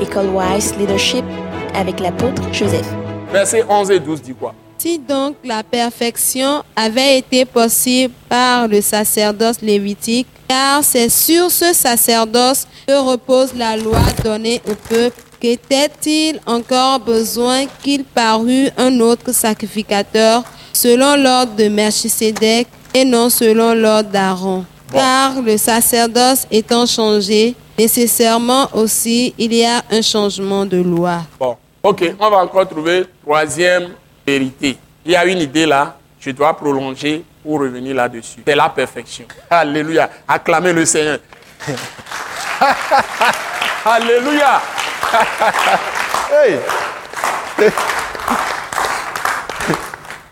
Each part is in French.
École Wise Leadership avec l'apôtre Joseph. Verset 11 et 12 dit quoi? Si donc la perfection avait été possible par le sacerdoce lévitique, car c'est sur ce sacerdoce que repose la loi donnée au peuple, qu'était-il encore besoin qu'il parût un autre sacrificateur selon l'ordre de Melchisédek et non selon l'ordre d'Aaron? Car le sacerdoce étant changé, nécessairement aussi il y a un changement de loi. Bon, ok, on va encore trouver troisième vérité. Il y a une idée là, je dois prolonger pour revenir là-dessus. C'est la perfection. Alléluia. Acclamez le Seigneur. Alléluia. Hey.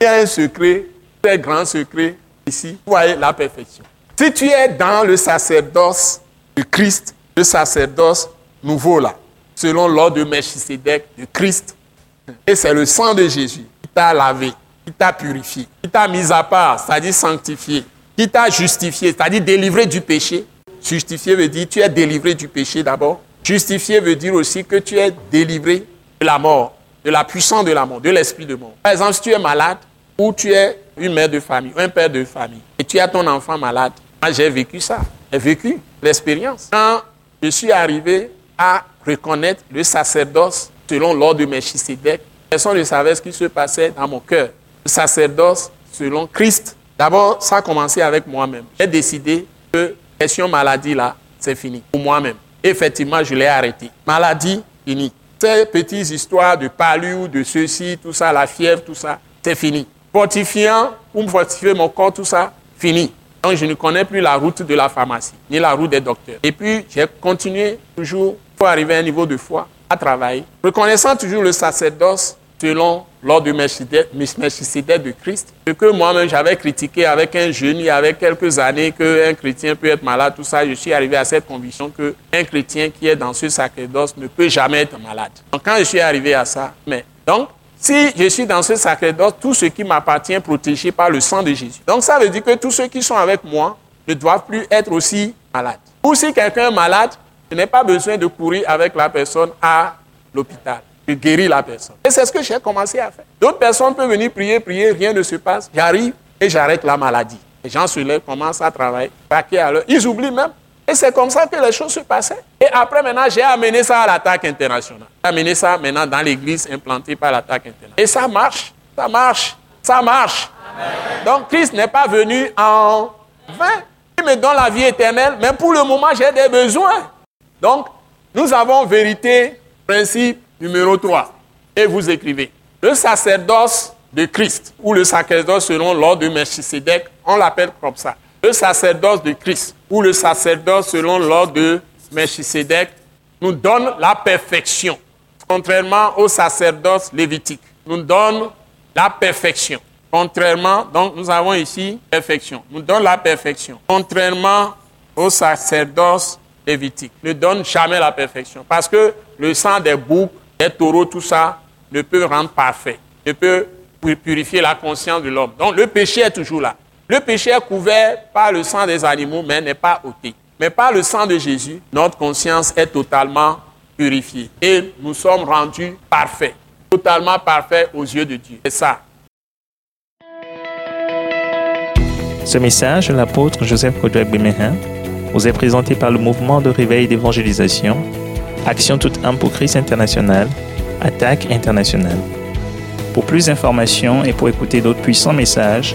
Il y a un secret, très grand secret ici. Vous voyez la perfection. Si tu es dans le sacerdoce de Christ, le sacerdoce nouveau là, selon l'ordre de Melchisedec, de Christ, et c'est le sang de Jésus qui t'a lavé, qui t'a purifié, qui t'a mis à part, c'est-à-dire sanctifié, qui t'a justifié, c'est-à-dire délivré du péché. Justifié veut dire tu es délivré du péché d'abord. Justifié veut dire aussi que tu es délivré de la mort, de la puissance de la mort, de l'esprit de mort. Par exemple, si tu es malade ou tu es une mère de famille, un père de famille, et tu as ton enfant malade, moi j'ai vécu ça, j'ai vécu l'expérience. Je suis arrivé à reconnaître le sacerdoce selon l'ordre de Melchisedec, personne ne savait ce qui se passait dans mon cœur. Le sacerdoce selon Christ, d'abord ça a commencé avec moi-même. J'ai décidé que question maladie là, c'est fini pour moi-même. Effectivement, je l'ai arrêté. Maladie, fini. Ces petites histoires de palud, de ceci, tout ça, la fièvre, tout ça, c'est fini. Fortifiant, pour me fortifier mon corps, tout ça, fini. Donc je ne connais plus la route de la pharmacie, ni la route des docteurs. Et puis j'ai continué toujours pour arriver à un niveau de foi, à travailler, reconnaissant toujours le sacerdoce selon l'ordre Melchisedec de Christ, ce que moi-même j'avais critiqué avec un jeune il y avait quelques années qu'un chrétien peut être malade, tout ça, je suis arrivé à cette conviction qu'un chrétien qui est dans ce sacerdoce ne peut jamais être malade. Donc quand je suis arrivé à ça, mais donc si je suis dans ce sacerdoce, tout ce qui m'appartient est protégé par le sang de Jésus. Donc ça veut dire que tous ceux qui sont avec moi ne doivent plus être aussi malades. Ou si quelqu'un est malade, je n'ai pas besoin de courir avec la personne à l'hôpital. Je guéris la personne. Et c'est ce que j'ai commencé à faire. D'autres personnes peuvent venir prier, prier, rien ne se passe. J'arrive et j'arrête la maladie. Les gens se lèvent, commencent à travailler, paquet à l'heure. Ils oublient même. Et c'est comme ça que les choses se passaient. Et après, maintenant, j'ai amené ça à l'attaque internationale. J'ai amené ça maintenant dans l'église implantée par l'attaque internationale. Et ça marche, ça marche, ça marche. Donc, Christ n'est pas venu en vain. Il me donne la vie éternelle, mais pour le moment, j'ai des besoins. Donc, nous avons vérité, principe numéro 3. Et vous écrivez, le sacerdoce de Christ, ou le sacerdoce selon l'ordre de Melchisedec, on l'appelle comme ça. Le sacerdoce de Christ, ou le sacerdoce selon l'ordre de Melchisedec, nous donne la perfection, contrairement au sacerdoce lévitique. Nous donne la perfection. Contrairement, donc nous avons ici perfection. Nous donne la perfection. Contrairement au sacerdoce lévitique. Ne donne jamais la perfection. Parce que le sang des boucs, des taureaux, tout ça, ne peut rendre parfait. Ne peut purifier la conscience de l'homme. Donc le péché est toujours là. Le péché est couvert par le sang des animaux, mais n'est pas ôté. Mais par le sang de Jésus, notre conscience est totalement purifiée. Et nous sommes rendus parfaits. Totalement parfaits aux yeux de Dieu. C'est ça. Ce message de l'apôtre Joseph Kodouak Bemehin vous est présenté par le mouvement de réveil d'évangélisation, Action toute âme pour Christ international, Attaque internationale. Pour plus d'informations et pour écouter d'autres puissants messages,